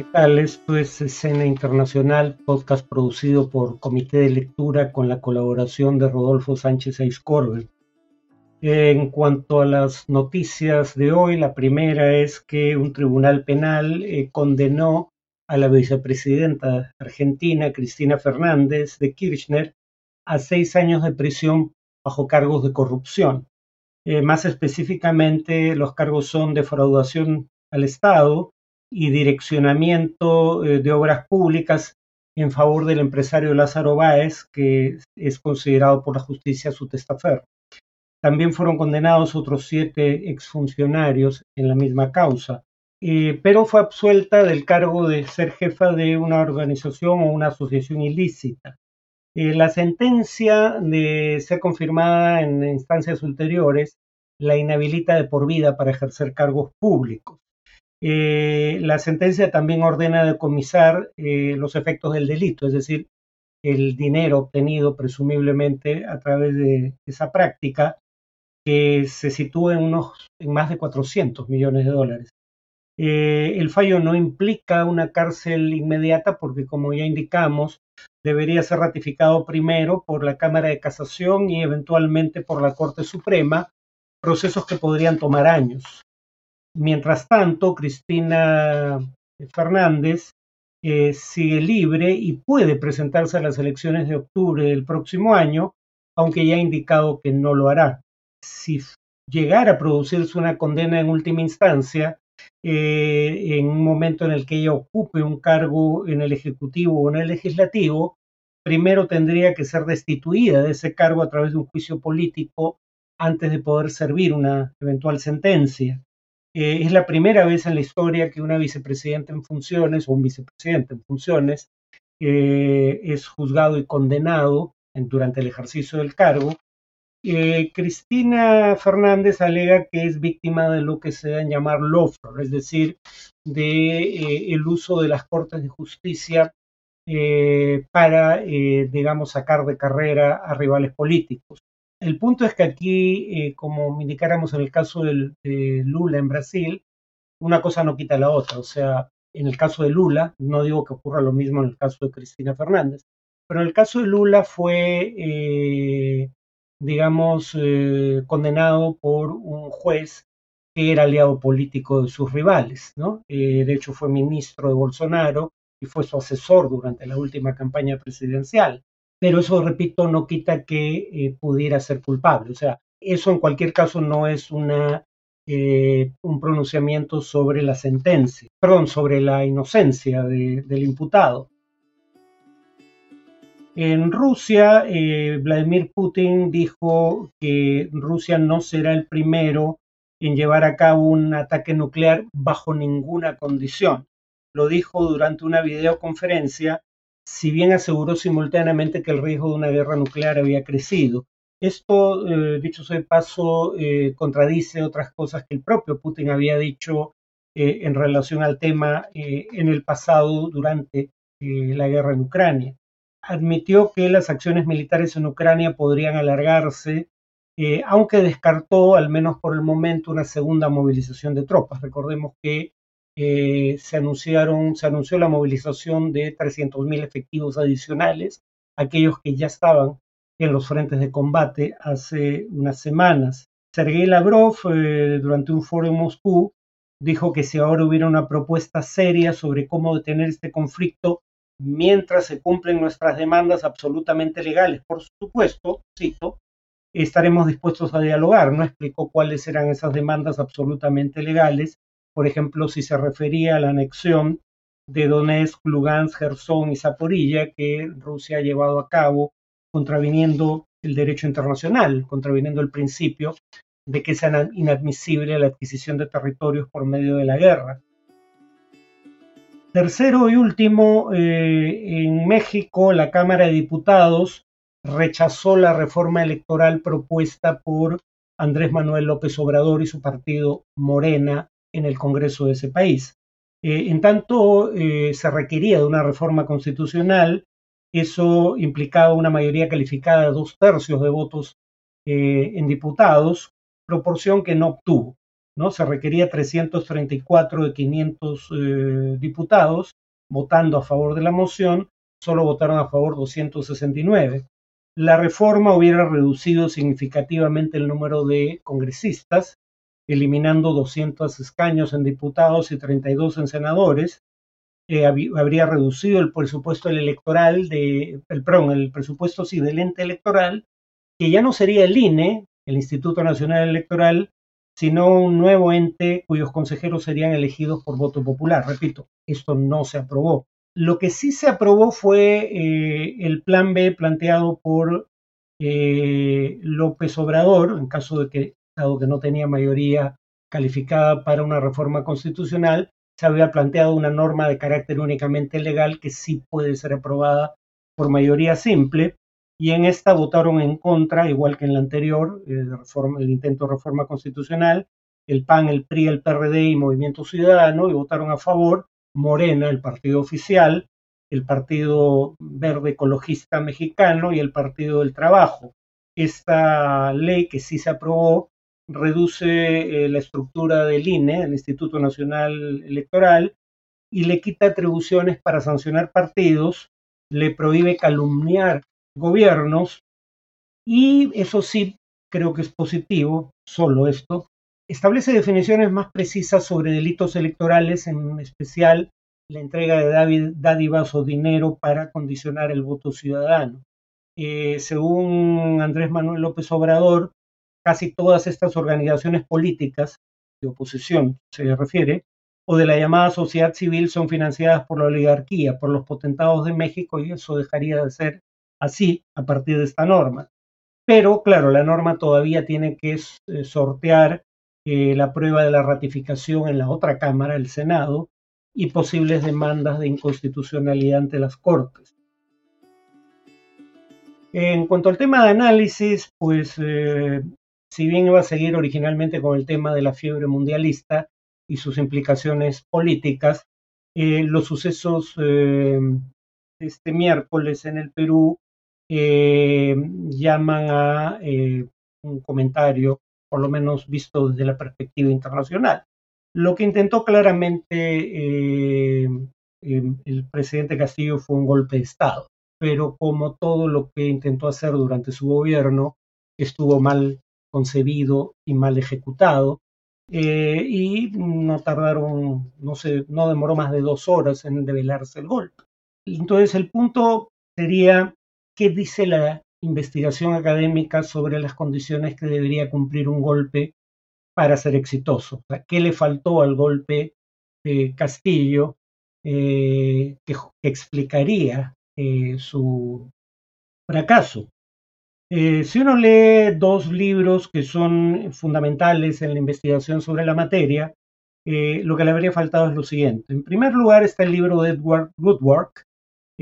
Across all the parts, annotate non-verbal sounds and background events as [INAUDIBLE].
¿Qué tal? Esto es Escena Internacional, podcast producido por Comité de Lectura con la colaboración de Rodolfo Sánchez Eiscorbe. En cuanto a las noticias de hoy, la primera es que un tribunal penal eh, condenó a la vicepresidenta argentina, Cristina Fernández de Kirchner, a seis años de prisión bajo cargos de corrupción. Eh, más específicamente, los cargos son defraudación al Estado, y direccionamiento eh, de obras públicas en favor del empresario Lázaro Báez, que es considerado por la justicia su testaferro. También fueron condenados otros siete exfuncionarios en la misma causa, eh, pero fue absuelta del cargo de ser jefa de una organización o una asociación ilícita. Eh, la sentencia de ser confirmada en instancias ulteriores la inhabilita de por vida para ejercer cargos públicos. Eh, la sentencia también ordena decomisar eh, los efectos del delito, es decir, el dinero obtenido presumiblemente a través de esa práctica, que se sitúa en, unos, en más de 400 millones de dólares. Eh, el fallo no implica una cárcel inmediata porque, como ya indicamos, debería ser ratificado primero por la Cámara de Casación y eventualmente por la Corte Suprema, procesos que podrían tomar años. Mientras tanto, Cristina Fernández eh, sigue libre y puede presentarse a las elecciones de octubre del próximo año, aunque ya ha indicado que no lo hará. Si llegara a producirse una condena en última instancia, eh, en un momento en el que ella ocupe un cargo en el Ejecutivo o en el Legislativo, primero tendría que ser destituida de ese cargo a través de un juicio político antes de poder servir una eventual sentencia. Eh, es la primera vez en la historia que una vicepresidenta en funciones o un vicepresidente en funciones eh, es juzgado y condenado durante el ejercicio del cargo. Eh, Cristina Fernández alega que es víctima de lo que se da en llamar lawfare, es decir, de el uso de las cortes de justicia para, digamos, sacar de carrera a rivales políticos. El punto es que aquí, eh, como indicáramos en el caso de Lula en Brasil, una cosa no quita la otra. O sea, en el caso de Lula, no digo que ocurra lo mismo en el caso de Cristina Fernández, pero en el caso de Lula fue, eh, digamos, eh, condenado por un juez que era aliado político de sus rivales, ¿no? de hecho, fue ministro de Bolsonaro y fue su asesor durante la última campaña presidencial pero eso, repito, no quita que eh, pudiera ser culpable. O sea, eso en cualquier caso no es una, eh, un pronunciamiento sobre la sentencia, perdón, sobre la inocencia del imputado. En Rusia, eh, Vladimir Putin dijo que Rusia no será el primero en llevar a cabo un ataque nuclear bajo ninguna condición. Lo dijo durante una videoconferencia si bien aseguró simultáneamente que el riesgo de una guerra nuclear había crecido. Esto, eh, dicho sea de paso, eh, contradice otras cosas que el propio Putin había dicho eh, en relación al tema en el pasado durante la guerra en Ucrania. Admitió que las acciones militares en Ucrania podrían alargarse, aunque descartó, al menos por el momento, una segunda movilización de tropas. Recordemos que eh, se anunciaron, se anunció la movilización de 300.000 efectivos adicionales, aquellos que ya estaban en los frentes de combate hace unas semanas. Sergei Lavrov, eh, durante un foro en Moscú, dijo que si ahora hubiera una propuesta seria sobre cómo detener este conflicto mientras se cumplen nuestras demandas absolutamente legales, por supuesto, cito, estaremos dispuestos a dialogar. No explicó cuáles eran esas demandas absolutamente legales, por ejemplo, si se refería a la anexión de Donetsk, Lugansk, Gerson y Zaporilla que Rusia ha llevado a cabo contraviniendo el derecho internacional, contraviniendo el principio de que sea inadmisible la adquisición de territorios por medio de la guerra. Tercero y último, eh, en México la Cámara de Diputados rechazó la reforma electoral propuesta por Andrés Manuel López Obrador y su partido Morena en el Congreso de ese país. Eh, en tanto eh, se requería de una reforma constitucional, eso implicaba una mayoría calificada de dos tercios de votos eh, en diputados, proporción que no obtuvo. ¿no? Se requería 334 de 500 eh, diputados votando a favor de la moción, solo votaron a favor 269. La reforma hubiera reducido significativamente el número de congresistas, eliminando 200 escaños en diputados y 32 en senadores. Eh, habría reducido el presupuesto electoral de, el, perdón, el presupuesto sí del ente electoral, que ya no sería el INE, el Instituto Nacional Electoral, sino un nuevo ente cuyos consejeros serían elegidos por voto popular. Repito, esto no se aprobó. Lo que sí se aprobó fue eh, el plan B planteado por eh, López Obrador, en caso de que, que no tenía mayoría calificada para una reforma constitucional, se había planteado una norma de carácter únicamente legal que sí puede ser aprobada por mayoría simple, y en esta votaron en contra, igual que en la anterior, eh, el intento de reforma constitucional, el PAN, el PRI, el PRD y Movimiento Ciudadano, y votaron a favor Morena, el partido oficial, el Partido Verde Ecologista Mexicano y el Partido del Trabajo. Esta ley que sí se aprobó reduce eh, la estructura del INE, el Instituto Nacional Electoral, y le quita atribuciones para sancionar partidos, le prohíbe calumniar gobiernos y eso sí creo que es positivo, solo esto, establece definiciones más precisas sobre delitos electorales, en especial la entrega de dádivas o dinero para condicionar el voto ciudadano. Eh, según Andrés Manuel López Obrador, casi todas estas organizaciones políticas, de oposición se refiere, o de la llamada sociedad civil son financiadas por la oligarquía, por los potentados de México, y eso dejaría de ser así a partir de esta norma. Pero, claro, la norma todavía tiene que eh, sortear eh, la prueba de la ratificación en la otra Cámara, el Senado, y posibles demandas de inconstitucionalidad ante las Cortes. En cuanto al tema de análisis, pues eh, si bien iba a seguir originalmente con el tema de la fiebre mundialista y sus implicaciones políticas, los sucesos este miércoles en el Perú eh, llaman a eh, un comentario, por lo menos visto desde la perspectiva internacional. Lo que intentó claramente eh, em, el presidente Castillo fue un golpe de Estado, pero como todo lo que intentó hacer durante su gobierno estuvo mal concebido y mal ejecutado, y no tardaron, no sé, no demoró más de dos horas en develarse el golpe. Entonces el punto sería ¿Qué dice la investigación académica sobre las condiciones que debería cumplir un golpe para ser exitoso? ¿Qué le faltó al golpe de Castillo eh, que, explicaría eh, su fracaso? Eh, si uno lee dos libros que son fundamentales en la investigación sobre la materia, lo que le habría faltado es lo siguiente. En primer lugar está el libro de Edward Woodward,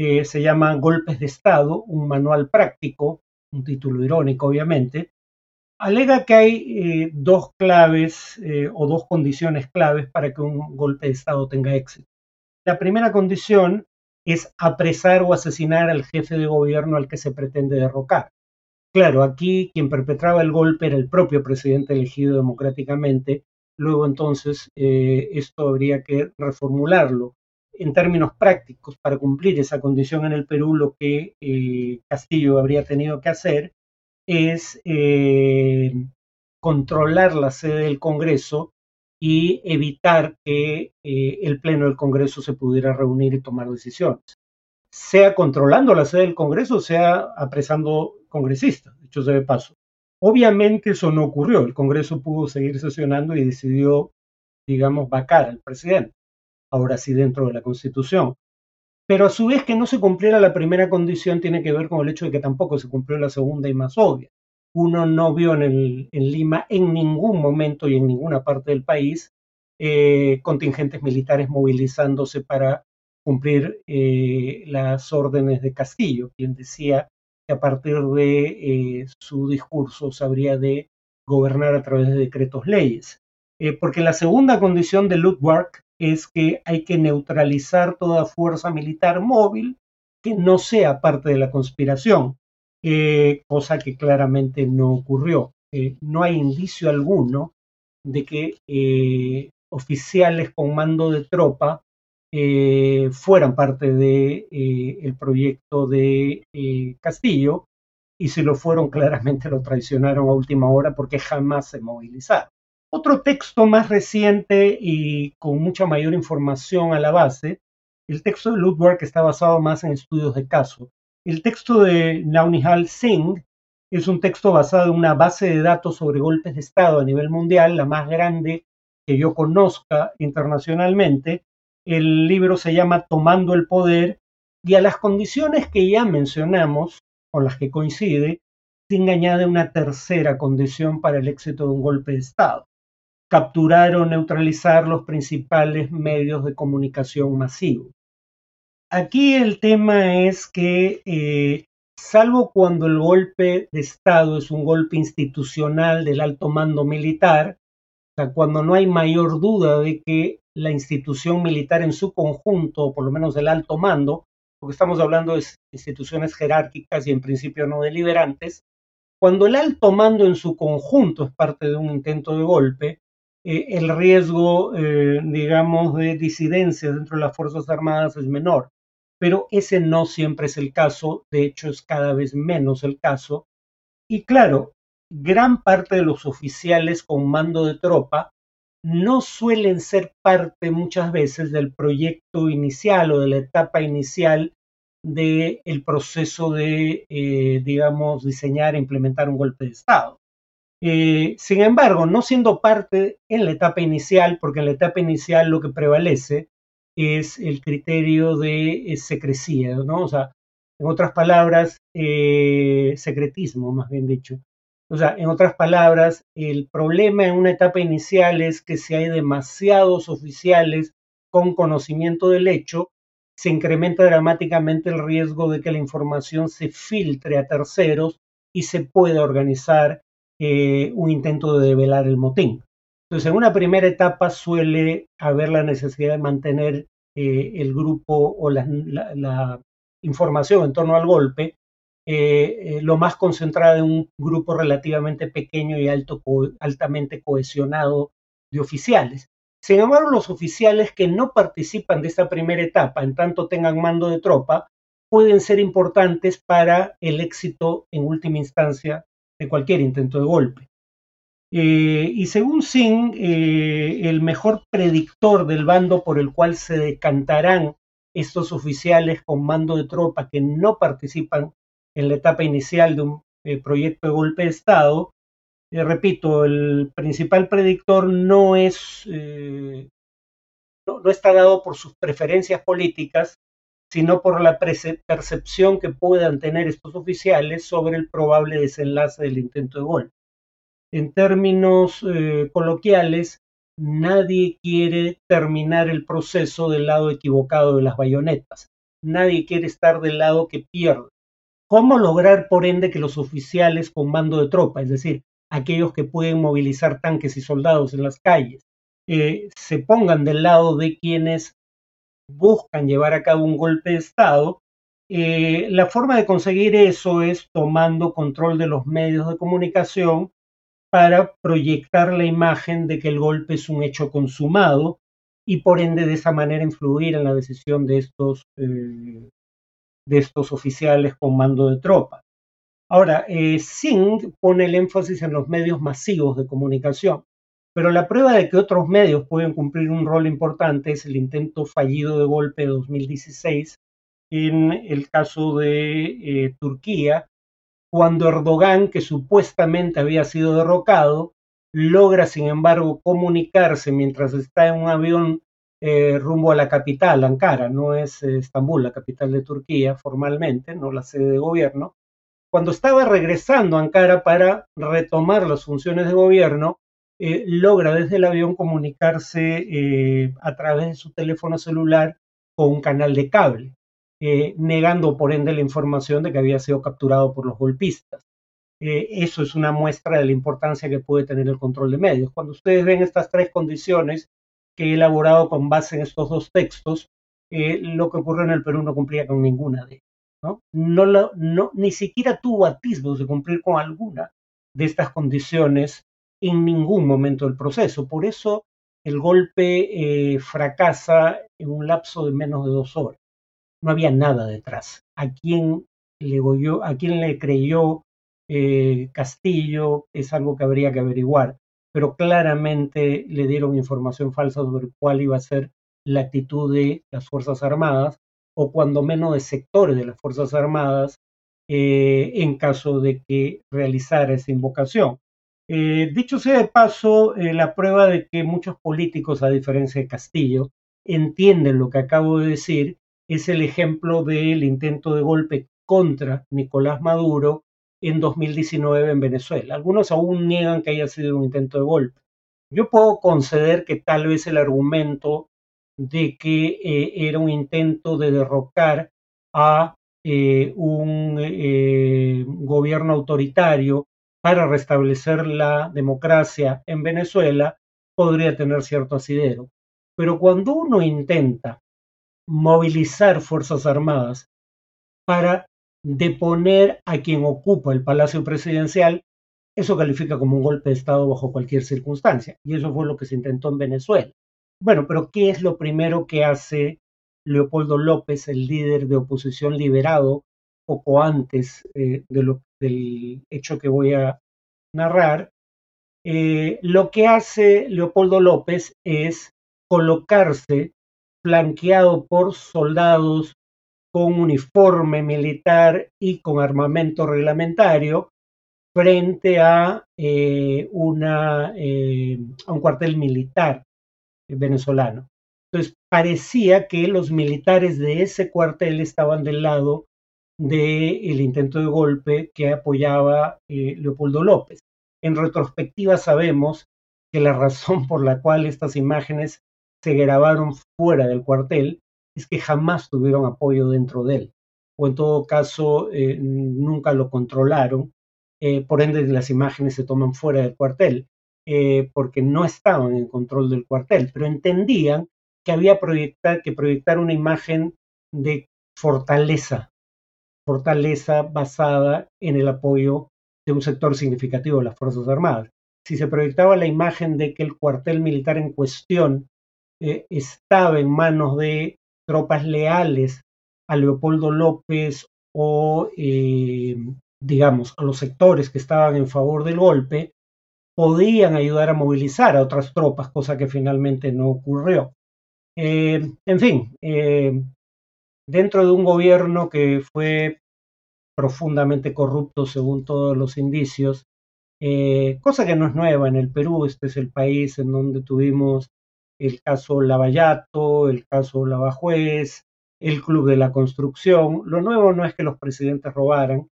eh, se llama Golpes de Estado, un manual práctico, un título irónico obviamente, alega que hay eh, dos claves eh, o dos condiciones claves para que un golpe de Estado tenga éxito. La primera condición es apresar o asesinar al jefe de gobierno al que se pretende derrocar. Claro, aquí quien perpetraba el golpe era el propio presidente elegido democráticamente. Luego entonces esto habría que reformularlo en términos prácticos, para cumplir esa condición en el Perú, lo que eh, Castillo habría tenido que hacer es eh, controlar la sede del Congreso y evitar que eh, el Pleno del Congreso se pudiera reunir y tomar decisiones, sea controlando la sede del Congreso, sea apresando congresistas, dicho sea de paso. Obviamente eso no ocurrió, el Congreso pudo seguir sesionando y decidió, digamos, vacar al presidente ahora sí dentro de la Constitución. Pero a su vez que no se cumpliera la primera condición tiene que ver con el hecho de que tampoco se cumplió la segunda y más obvia. Uno no vio en, Lima en ningún momento y en ninguna parte del país eh, contingentes militares movilizándose para cumplir eh, las órdenes de Castillo, quien decía que a partir de eh, su discurso se habría de gobernar a través de decretos leyes. porque la segunda condición de Ludwig es que hay que neutralizar toda fuerza militar móvil que no sea parte de la conspiración, eh, cosa que claramente no ocurrió. Eh, no hay indicio alguno de que oficiales con mando de tropa fueran parte del de, el proyecto de Castillo y si lo fueron [LAUGHS] claramente lo traicionaron a última hora porque jamás se movilizaron. Otro texto más reciente y con mucha mayor información a la base, el texto de Ludwig está basado más en estudios de caso. El texto de Naunihal Singh es un texto basado en una base de datos sobre golpes de Estado a nivel mundial, la más grande que yo conozca internacionalmente. El libro se llama Tomando el Poder y a las condiciones que ya mencionamos, con las que coincide, Singh añade una tercera condición para el éxito de un golpe de Estado. Capturar o neutralizar los principales medios de comunicación masivos. Aquí el tema es que, eh, salvo cuando el golpe de Estado es un golpe institucional del alto mando militar, cuando no hay mayor duda de que la institución militar en su conjunto, o por lo menos el alto mando, porque estamos hablando de instituciones jerárquicas y en principio no deliberantes, cuando el alto mando en su conjunto es parte de un intento de golpe, eh, el riesgo, eh, digamos, de disidencia dentro de las Fuerzas Armadas es menor. Pero ese no siempre es el caso, de hecho es cada vez menos el caso. Y claro, gran parte de los oficiales con mando de tropa no suelen ser parte muchas veces del proyecto inicial o de la etapa inicial del proceso de, eh, digamos, diseñar e implementar un golpe de Estado. Eh, sin embargo, no siendo parte en la etapa inicial, porque en la etapa inicial lo que prevalece es el criterio de eh, secrecía, ¿no? O sea, en otras palabras, secretismo, más bien dicho. O sea, en otras palabras, el problema en una etapa inicial es que si hay demasiados oficiales con conocimiento del hecho, se incrementa dramáticamente el riesgo de que la información se filtre a terceros y se pueda organizar eh, un intento de develar el motín. Entonces, en una primera etapa suele haber la necesidad de mantener eh, el grupo o la, información en torno al golpe eh, eh, lo más concentrada en un grupo relativamente pequeño y altamente cohesionado de oficiales. Sin embargo, los oficiales que no participan de esta primera etapa, en tanto tengan mando de tropa, pueden ser importantes para el éxito en última instancia de cualquier intento de golpe. Eh, y según Singh, el mejor predictor del bando por el cual se decantarán estos oficiales con mando de tropa que no participan en la etapa inicial de un eh, proyecto de golpe de Estado. Eh, repito, el principal predictor no es, eh, no, está dado por sus preferencias políticas, sino por la percepción que puedan tener estos oficiales sobre el probable desenlace del intento de golpe. En términos coloquiales, nadie quiere terminar el proceso del lado equivocado de las bayonetas. Nadie quiere estar del lado que pierde. ¿Cómo lograr, por ende, que los oficiales con mando de tropa, es decir, aquellos que pueden movilizar tanques y soldados en las calles, eh, se pongan del lado de quienes buscan llevar a cabo un golpe de Estado? Eh, la forma de conseguir eso es tomando control de los medios de comunicación para proyectar la imagen de que el golpe es un hecho consumado y por ende de esa manera influir en la decisión de estos eh, de estos oficiales con mando de tropa. Ahora, eh, Singh pone el énfasis en los medios masivos de comunicación, pero la prueba de que otros medios pueden cumplir un rol importante es el intento fallido de golpe de 2016 en el caso de eh, Turquía, cuando Erdogan, que supuestamente había sido derrocado, logra sin embargo comunicarse mientras está en un avión eh, rumbo a la capital, Ankara, no es eh, Estambul, la capital de Turquía formalmente, no la sede de gobierno. Cuando estaba regresando a Ankara para retomar las funciones de gobierno, eh, logra desde el avión comunicarse a través de su teléfono celular con un canal de cable, negando por ende la información de que había sido capturado por los golpistas. eso es una muestra de la importancia que puede tener el control de medios. Cuando ustedes ven estas tres condiciones, que he elaborado con base en estos dos textos, eh, lo que ocurrió en el Perú no cumplía con ninguna de ellas. ¿no? No, ni siquiera tuvo atisbos de cumplir con alguna de estas condiciones en ningún momento del proceso. Por eso el golpe eh, fracasa en un lapso de menos de dos horas. No había nada detrás. ¿A quién le, a quién le creyó eh, Castillo? Es algo que habría que averiguar. Pero claramente le dieron información falsa sobre cuál iba a ser la actitud de las Fuerzas Armadas o cuando menos de sectores de las Fuerzas Armadas eh, en caso de que realizara esa invocación. Eh, dicho sea de paso, eh, la prueba de que muchos políticos, a diferencia de Castillo, entienden lo que acabo de decir es el ejemplo del intento de golpe contra Nicolás Maduro en 2019 en Venezuela. Algunos aún niegan que haya sido un intento de golpe. Yo puedo conceder que tal vez el argumento de que eh, era un intento de derrocar a un gobierno autoritario para restablecer la democracia en Venezuela podría tener cierto asidero. Pero cuando uno intenta movilizar Fuerzas Armadas para deponer a quien ocupa el Palacio Presidencial, eso califica como un golpe de Estado bajo cualquier circunstancia. Y eso fue lo que se intentó en Venezuela. Bueno, pero ¿qué es lo primero que hace Leopoldo López, el líder de oposición liberado, poco antes eh, de lo, del hecho que voy a narrar, eh, lo que hace Leopoldo López es colocarse flanqueado por soldados con uniforme militar y con armamento reglamentario frente a, eh, una, a un cuartel militar venezolano. Entonces parecía que los militares de ese cuartel estaban del lado del intento de golpe que apoyaba eh, Leopoldo López. En retrospectiva sabemos que la razón por la cual estas imágenes se grabaron fuera del cuartel es que jamás tuvieron apoyo dentro de él, o en todo caso eh, nunca lo controlaron, eh, por ende las imágenes se toman fuera del cuartel, porque no estaban en control del cuartel, pero entendían que había que proyectar una imagen de fortaleza fortaleza basada en el apoyo de un sector significativo de las Fuerzas Armadas. Si se proyectaba la imagen de que el cuartel militar en cuestión eh, estaba en manos de tropas leales a Leopoldo López o, eh, digamos, a los sectores que estaban en favor del golpe, podían ayudar a movilizar a otras tropas, cosa que finalmente no ocurrió. Eh, en fin, dentro de un gobierno que fue profundamente corrupto según todos los indicios, eh, cosa que no es nueva en el Perú, este es el país en donde tuvimos el caso Lavallato, el caso Lavajuez, el Club de la Construcción. Lo nuevo no es que los presidentes robaran,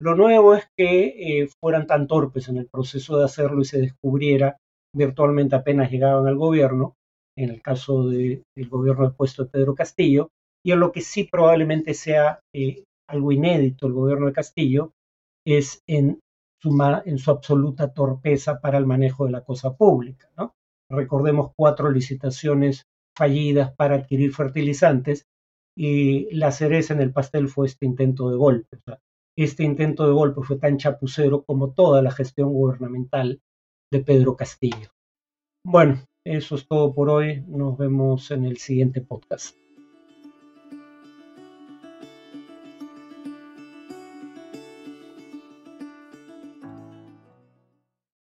lo nuevo es que eh, fueran tan torpes en el proceso de hacerlo y se descubriera virtualmente apenas llegaban al gobierno, en el caso del gobierno del puesto de Pedro Castillo, y en lo que sí probablemente sea eh, algo inédito el gobierno de Castillo, es en su, en su absoluta torpeza para el manejo de la cosa pública. ¿no? Recordemos cuatro licitaciones fallidas para adquirir fertilizantes y la cereza en el pastel fue este intento de golpe. este intento de golpe fue tan chapucero como toda la gestión gubernamental de Pedro Castillo. Bueno, eso es todo por hoy. Nos vemos en el siguiente podcast.